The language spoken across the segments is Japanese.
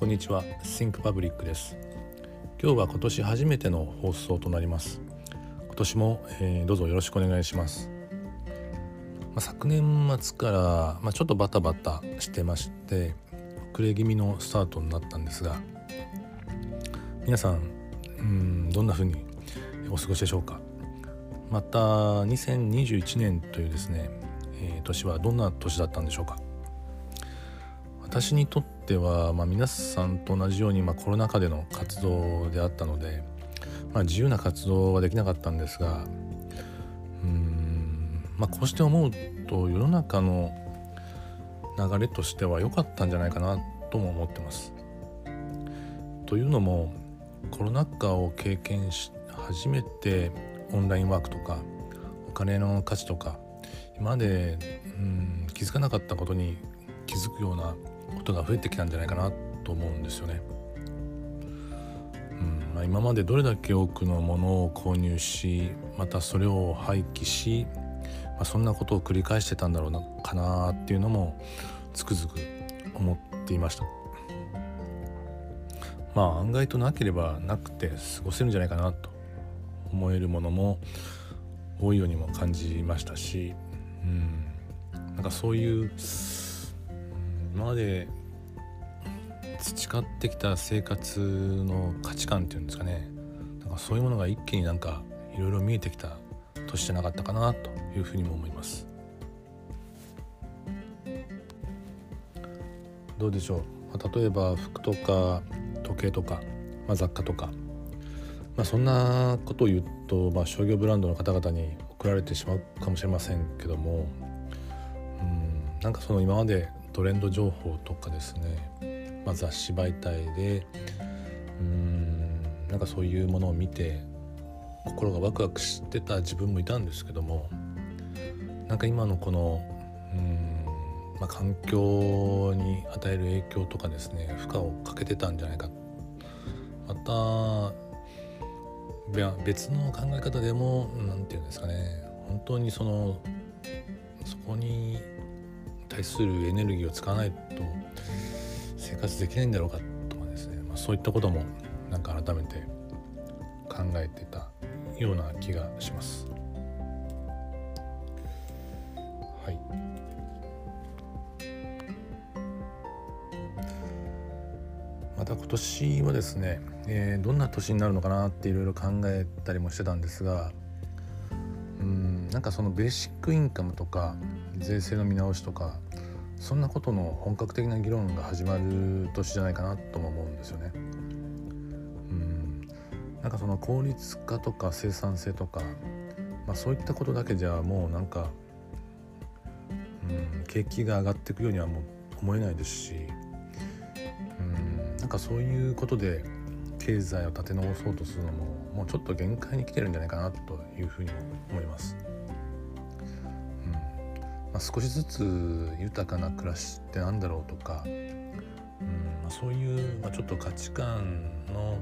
こんにちは。Think Public です。今日は今年初めての放送となります。今年も、えー、どうぞよろしくお願いします、まあ、昨年末から、まあ、ちょっとバタバタしてまして遅れ気味のスタートになったんですが皆さんうんどんな風にお過ごしでしょうか？また2021年というですね、えー、年はどんな年だったんでしょうか？私にとっては、まあ、皆さんと同じように、まあ、コロナ禍での活動であったので、まあ、自由な活動はできなかったんですがうん、まあ、こうして思うと世の中の流れとしては良かったんじゃないかなとも思ってます。というのもコロナ禍を経験し初めてオンラインワークとかお金の価値とか今までうん気づかなかったことに気づくようなことが増えてきたんじゃないかなと思うんですよね。うんまあ、今までどれだけ多くのものを購入しまたそれを廃棄し、まあ、そんなことを繰り返してたんだろうなかなっていうのもつくづく思っていました。まあ案外となければなくて過ごせるんじゃないかなと思えるものも多いようにも感じましたし、うん、なんかそういう今まで培ってきた生活の価値観っていうんですかね。なんかそういうものが一気になんかいろいろ見えてきた年じゃなかったかなというふうにも思います。どうでしょう、まあ、例えば服とか時計とか、まあ、雑貨とか、まあ、そんなことを言うと、まあ、商業ブランドの方々に送られてしまうかもしれませんけども。うんなんかその今までトレンド情報とかですね、まあ、雑誌媒体でうんなんかそういうものを見て心がワクワクしてた自分もいたんですけどもなんか今のこのうん、まあ、環境に与える影響とかですね負荷をかけてたんじゃないか。また別の考え方でも何て言うんですかね。本当にそのそこに対するエネルギーを使わないと生活できないんだろうかとかですね、まあ、そういったこともなんか改めて考えてたような気がします。はいまた今年はですね、えー、どんな年になるのかなっていろいろ考えたりもしてたんですがうんなんかそのベーシックインカムとか税制の見直しとかそんなことの本格的な議論が始まる年じゃないかなとも思うんですよね。うんなんかその効率化とか生産性とか、まあ、そういったことだけじゃもうなんか、うん、景気が上がっていくようにはもう思えないですし、うん、なんかそういうことで経済を立て直そうとするのももうちょっと限界に来てるんじゃないかなというふうに思います。まあ、少しずつ豊かな暮らしってなんだろうとか、うんまあ、そういう、まあ、ちょっと価値観の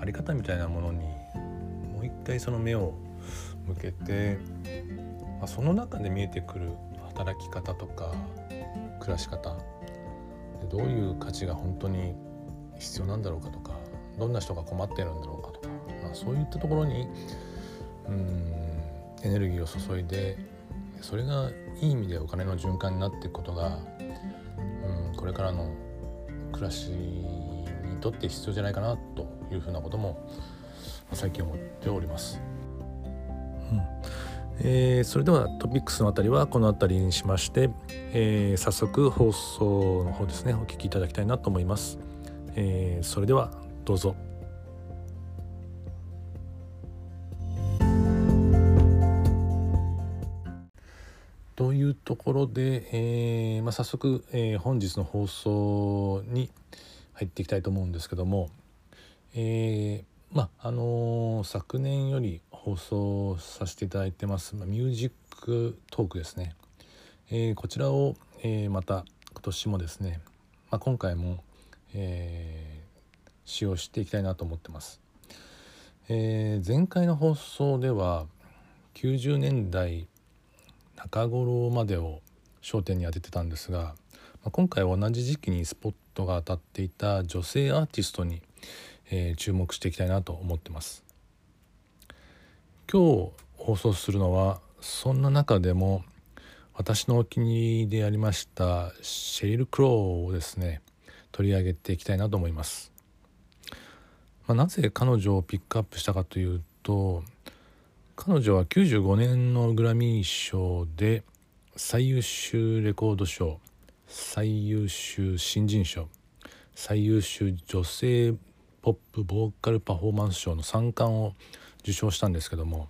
あり方みたいなものにもう一回その目を向けて、まあ、その中で見えてくる働き方とか暮らし方どういう価値が本当に必要なんだろうかとかどんな人が困ってるんだろうかとか、まあ、そういったところにうんエネルギーを注いでそれがいい意味でお金の循環になっていくことが、うん、これからの暮らしにとって必要じゃないかなというふうなことも最近思っております。うんえー、それではトピックスのあたりはこの辺りにしまして、えー、早速放送の方ですねお聞きいただきたいなと思います。えー、それではどうぞ。ころで、えー、まあ、早速、えー、本日の放送に入っていきたいと思うんですけども、えー、まああの昨年より放送させていただいてます、まあ、ミュージックトークですね、えこちらを、えまた今年もですね、まあ、今回も、え使用していきたいなと思ってます。え前回の放送では90年代中頃までを焦点に当ててたんですがま今回同じ時期にスポットが当たっていた女性アーティストに、えー、注目していきたいなと思ってます。今日放送するのはそんな中でも私のお気に入りでありましたシェリル・クローをですね取り上げていきたいなと思います、まあ、なぜ彼女をピックアップしたかというと彼女は95年のグラミー賞で最優秀レコード賞最優秀新人賞最優秀女性ポップボーカルパフォーマンス賞の3冠を受賞したんですけども、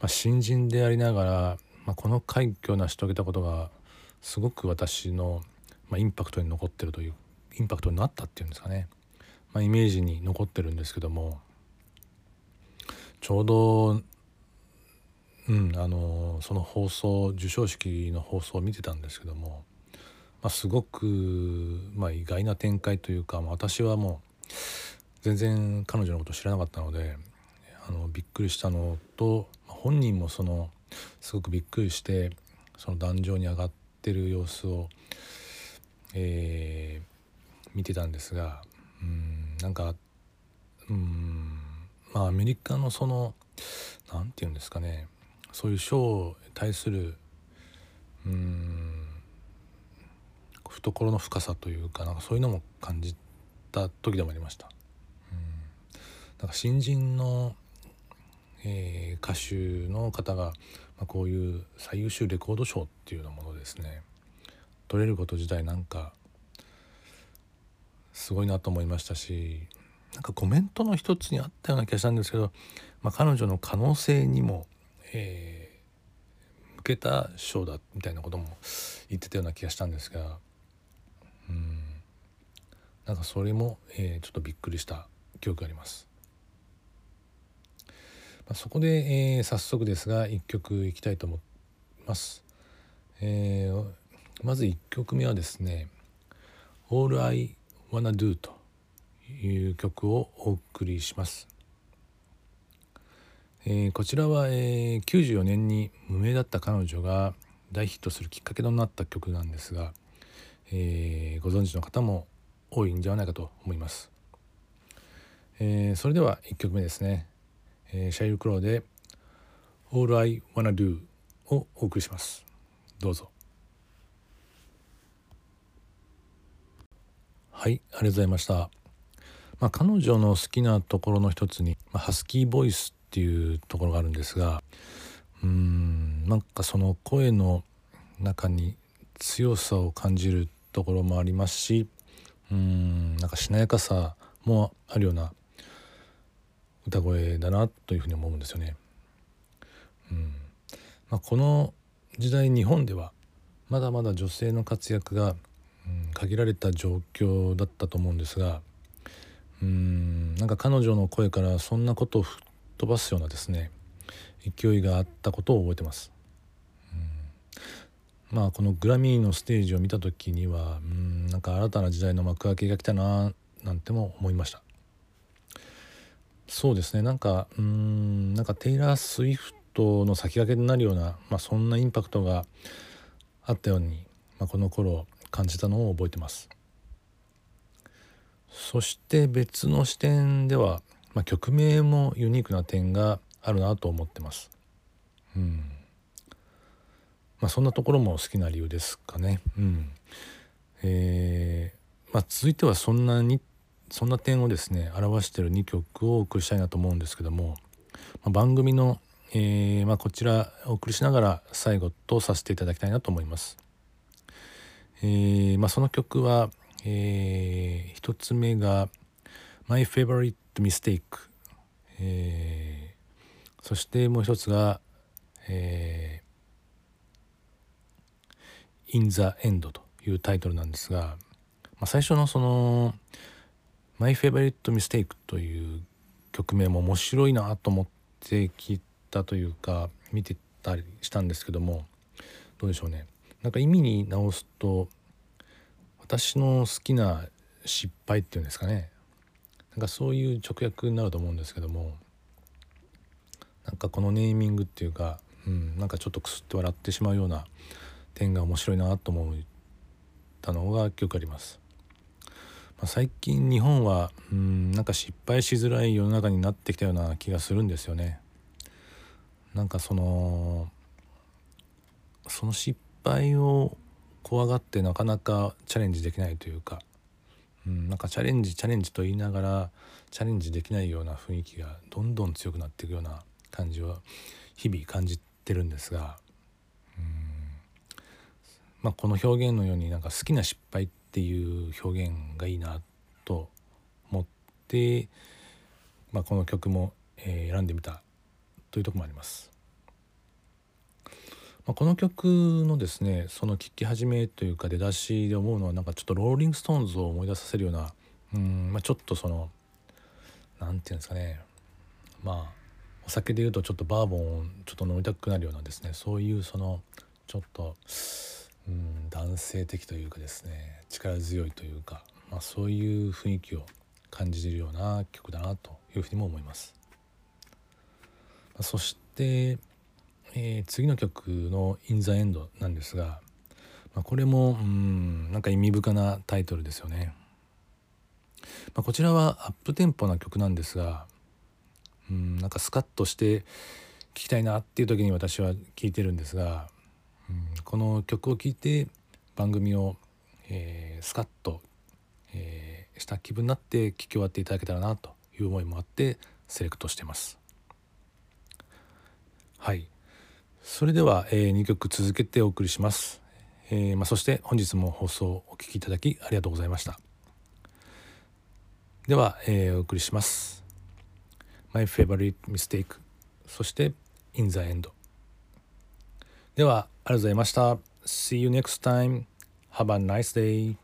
まあ、新人でありながら、まあ、この快挙を成し遂げたことがすごく私の、まあ、インパクトに残ってるというインパクトになったっていうんですかね、まあ、イメージに残ってるんですけどもちょうどうん、あのその放送授賞式の放送を見てたんですけども、まあ、すごく、まあ、意外な展開というか、私はもう全然彼女のこと知らなかったのであのびっくりしたのと本人もそのすごくびっくりしてその壇上に上がってる様子を、えー、見てたんですがうんなんかうんまあアメリカのその何て言うんですかねそういう書に対するうん懐の深さというかなんかそういうのも感じた時でもありました。うんなんか新人の、えー、歌手の方が、まあ、こういう最優秀レコード賞っていうようなものですね取れること自体なんかすごいなと思いましたしなんかコメントの一つにあったような気がしたんですけど、まあ、彼女の可能性にもえー、向けた賞だみたいなことも言ってたような気がしたんですがうんなんかそれも、えー、ちょっとびっくりした記憶があります。まあ、そこで、えー、早速ですが1曲いきたいと思います。えー、まず1曲目はですね「All I Wanna Do」という曲をお送りします。えー、こちらは、えー、94年に無名だった彼女が大ヒットするきっかけとなった曲なんですが、えー、ご存知の方も多いんではないかと思います、えー、それでは1曲目ですね、えー、シャイル・クローで「All I Wanna Do」をお送りします。どうぞ。はいありがとうございました、まあ、彼女の好きなところの一つに、まあ、ハスキーボイスっていうところがあるんですがうんなんかその声の中に強さを感じるところもありますしうんなんかしなやかさもあるような歌声だなというふうに思うんですよね。うんまあ、この時代日本ではまだまだ女性の活躍が、うん、限られた状況だったと思うんですがうんなんか彼女の声からそんなことを飛ばすようなですね勢いがあったことを覚えてます。うん、まあこのグラミーのステージを見た時にはうんなんか新たな時代の幕開けが来たななんても思いました。そうですねなんかうんなんかテイラー・スウィフトの先駆けになるような、まあ、そんなインパクトがあったように、まあ、この頃感じたのを覚えてます。そして別の視点ではまあ、曲名もユニークな点があるなと思ってます。うんまあ、そんなところも好きな理由ですかね。うんえーまあ、続いてはそんなにそんな点をですね表している2曲をお送りしたいなと思うんですけども、まあ、番組の、えーまあ、こちらお送りしながら最後とさせていただきたいなと思います。えーまあ、その曲は、えー、1つ目が「My Favorite Mistake、えー、そしてもう一つが、えー、In the End というタイトルなんですが、まあ、最初のその My Favorite Mistake という曲名も面白いなと思って聞いたというか見てたりしたんですけどもどうでしょうね。なんか意味に直すと私の好きな失敗っていうんですかね。なんかそういう直訳になると思うんですけどもなんかこのネーミングっていうか、うん、なんかちょっとくすって笑ってしまうような点が面白いなと思ったのが記憶あります。まあ、最近日本はうんなんか失敗しづらい世の中になってきたような気がするんですよね。なんかそのその失敗を怖がってなかなかチャレンジできないというか、うん、なんかチャレンジチャレンジと言いながらチャレンジできないような雰囲気がどんどん強くなっていくような感じを日々感じてるんですが、うんまあ、この表現のようになんか好きな失敗っていう表現がいいなと思って、まあ、この曲も、選んでみたというとこもあります。まあ、この曲のですねその聴き始めというか出だしで思うのはなんかちょっとローリング・ストーンズを思い出させるようなうん、まあ、ちょっとその何て言うんですかねまあお酒でいうとちょっとバーボンをちょっと飲みたくなるようなですねそういうそのちょっとうん男性的というかですね力強いというか、まあ、そういう雰囲気を感じるような曲だなというふうにも思います。そしてえー、次の曲の「In the End」なんですが、まあ、これもうんなんか意味深なタイトルですよね。まあ、こちらはアップテンポな曲なんですがうんなんかスカッとして聴きたいなっていう時に私は聴いてるんですが、うん、この曲を聴いて番組を、えー、スカッと、えー、した気分になって聴き終わっていただけたらなという思いもあってセレクトしてます。はいそれでは、えー、2曲続けてお送りします、えーまあ、そして本日も放送をお聴きいただきありがとうございました。では、えー、お送りします。My Favorite Mistake そして In the End ではありがとうございました。See you next time. Have a nice day.